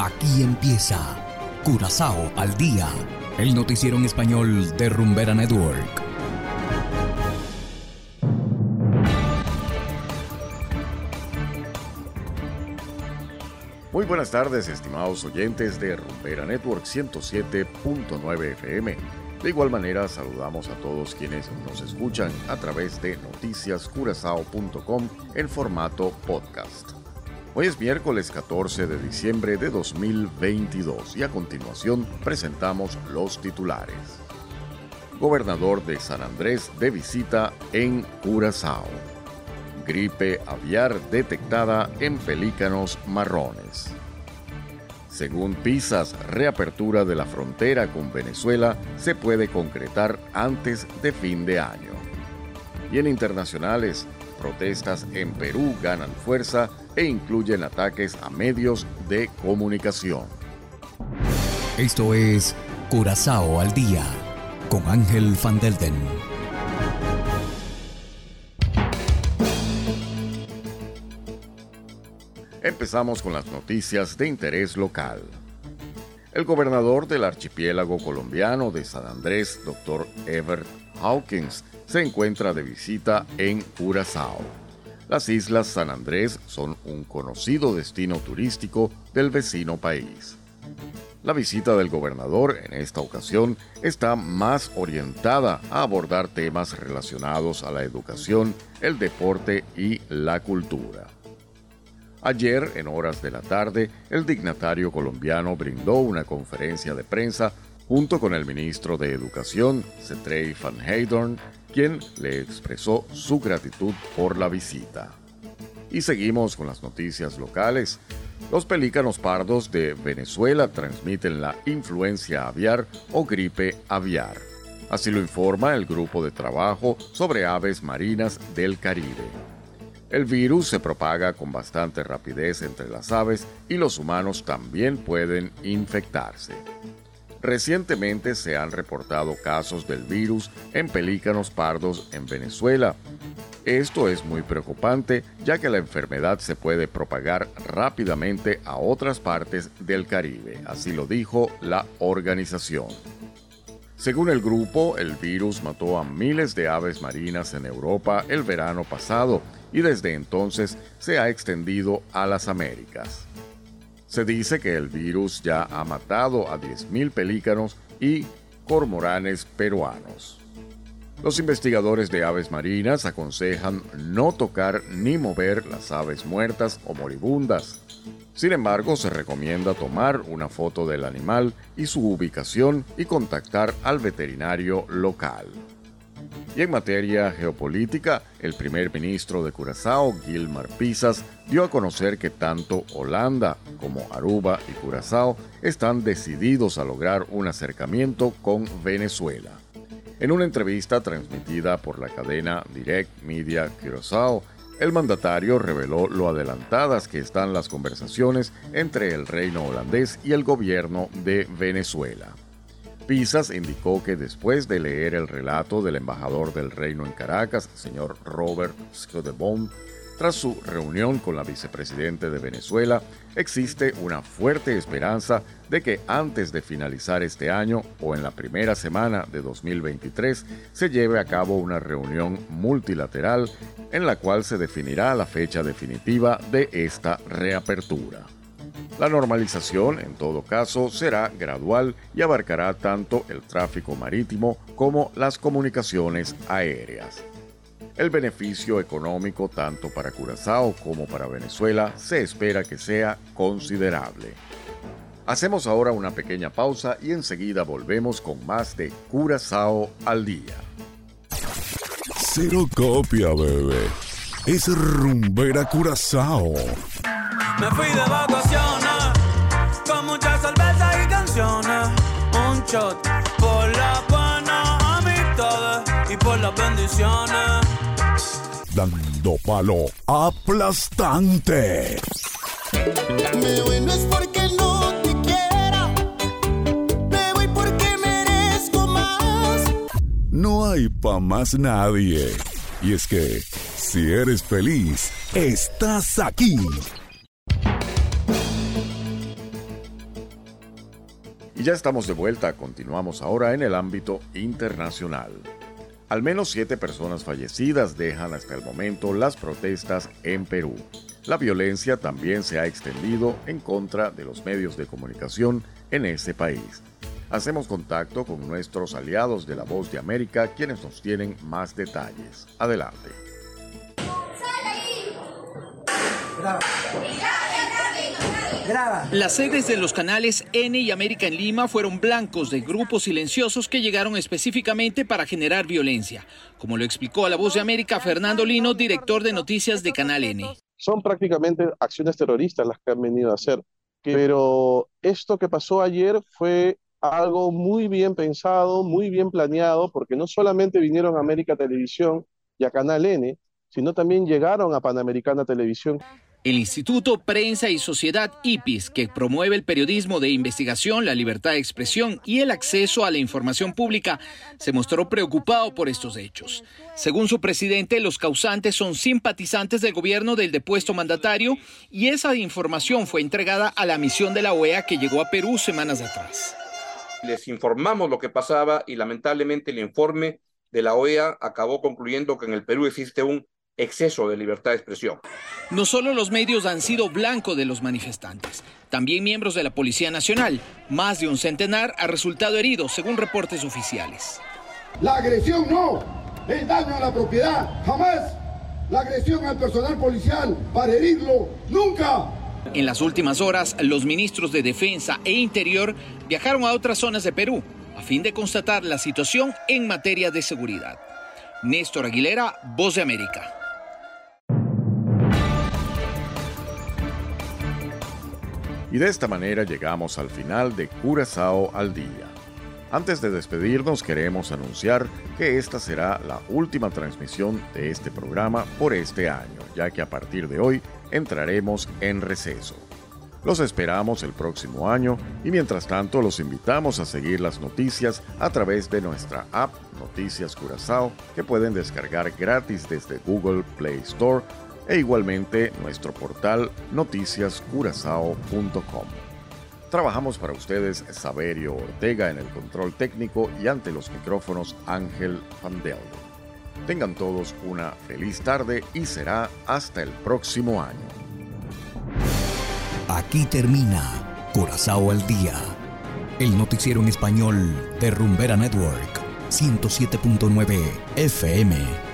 Aquí empieza Curazao al día, el noticiero en español de Rumbera Network. Muy buenas tardes, estimados oyentes de Rumbera Network 107.9 FM. De igual manera, saludamos a todos quienes nos escuchan a través de noticiascurazao.com en formato podcast. Hoy es miércoles 14 de diciembre de 2022 y a continuación presentamos los titulares. Gobernador de San Andrés de visita en Curazao. Gripe aviar detectada en pelícanos marrones. Según PISAS, reapertura de la frontera con Venezuela se puede concretar antes de fin de año. Y en internacionales, protestas en Perú ganan fuerza e incluyen ataques a medios de comunicación. Esto es Curazao al día con Ángel Van Delden. Empezamos con las noticias de interés local. El gobernador del archipiélago colombiano de San Andrés, Dr. Everett Hawkins, se encuentra de visita en Curazao. Las islas San Andrés son un conocido destino turístico del vecino país. La visita del gobernador en esta ocasión está más orientada a abordar temas relacionados a la educación, el deporte y la cultura. Ayer, en horas de la tarde, el dignatario colombiano brindó una conferencia de prensa junto con el ministro de Educación, Cetrey Van Heydorn, quien le expresó su gratitud por la visita. Y seguimos con las noticias locales. Los pelícanos pardos de Venezuela transmiten la influencia aviar o gripe aviar. Así lo informa el grupo de trabajo sobre aves marinas del Caribe. El virus se propaga con bastante rapidez entre las aves y los humanos también pueden infectarse. Recientemente se han reportado casos del virus en pelícanos pardos en Venezuela. Esto es muy preocupante ya que la enfermedad se puede propagar rápidamente a otras partes del Caribe, así lo dijo la organización. Según el grupo, el virus mató a miles de aves marinas en Europa el verano pasado y desde entonces se ha extendido a las Américas. Se dice que el virus ya ha matado a 10.000 pelícanos y cormoranes peruanos. Los investigadores de aves marinas aconsejan no tocar ni mover las aves muertas o moribundas. Sin embargo, se recomienda tomar una foto del animal y su ubicación y contactar al veterinario local. Y en materia geopolítica, el primer ministro de Curazao, Gilmar Pisas, dio a conocer que tanto Holanda como Aruba y Curazao están decididos a lograr un acercamiento con Venezuela. En una entrevista transmitida por la cadena Direct Media Curazao, el mandatario reveló lo adelantadas que están las conversaciones entre el reino holandés y el gobierno de Venezuela. Pisas indicó que después de leer el relato del embajador del reino en Caracas, señor Robert Scudebon, tras su reunión con la vicepresidente de Venezuela, existe una fuerte esperanza de que antes de finalizar este año o en la primera semana de 2023 se lleve a cabo una reunión multilateral en la cual se definirá la fecha definitiva de esta reapertura. La normalización, en todo caso, será gradual y abarcará tanto el tráfico marítimo como las comunicaciones aéreas. El beneficio económico tanto para Curazao como para Venezuela se espera que sea considerable. Hacemos ahora una pequeña pausa y enseguida volvemos con más de Curazao al día. Cero copia, bebé. Es rumbera Curazao. Me fui de vacaciones con mucha cerveza y canciones. Un shot por la las bendiciones. Dando palo aplastante. Me voy no es porque no te quiera. Me voy porque merezco más. No hay pa' más nadie. Y es que, si eres feliz, estás aquí. Y ya estamos de vuelta, continuamos ahora en el ámbito internacional. Al menos siete personas fallecidas dejan hasta el momento las protestas en Perú. La violencia también se ha extendido en contra de los medios de comunicación en ese país. Hacemos contacto con nuestros aliados de La Voz de América, quienes nos tienen más detalles. Adelante. Las sedes de los canales N y América en Lima fueron blancos de grupos silenciosos que llegaron específicamente para generar violencia, como lo explicó a La Voz de América Fernando Lino, director de noticias de Canal N. Son prácticamente acciones terroristas las que han venido a hacer, pero esto que pasó ayer fue algo muy bien pensado, muy bien planeado, porque no solamente vinieron a América Televisión y a Canal N, sino también llegaron a Panamericana Televisión. El Instituto Prensa y Sociedad IPIS, que promueve el periodismo de investigación, la libertad de expresión y el acceso a la información pública, se mostró preocupado por estos hechos. Según su presidente, los causantes son simpatizantes del gobierno del depuesto mandatario y esa información fue entregada a la misión de la OEA que llegó a Perú semanas atrás. Les informamos lo que pasaba y lamentablemente el informe de la OEA acabó concluyendo que en el Perú existe un exceso de libertad de expresión. No solo los medios han sido blanco de los manifestantes, también miembros de la Policía Nacional. Más de un centenar ha resultado herido, según reportes oficiales. La agresión no, el daño a la propiedad, jamás. La agresión al personal policial para herirlo, nunca. En las últimas horas, los ministros de Defensa e Interior viajaron a otras zonas de Perú a fin de constatar la situación en materia de seguridad. Néstor Aguilera, Voz de América. Y de esta manera llegamos al final de Curazao al Día. Antes de despedirnos queremos anunciar que esta será la última transmisión de este programa por este año, ya que a partir de hoy entraremos en receso. Los esperamos el próximo año y mientras tanto los invitamos a seguir las noticias a través de nuestra app Noticias Curazao que pueden descargar gratis desde Google Play Store e igualmente nuestro portal noticiascurazao.com. Trabajamos para ustedes Saberio Ortega en el control técnico y ante los micrófonos Ángel Pandel. Tengan todos una feliz tarde y será hasta el próximo año. Aquí termina Curazao al Día, el noticiero en español de Rumbera Network, 107.9 FM.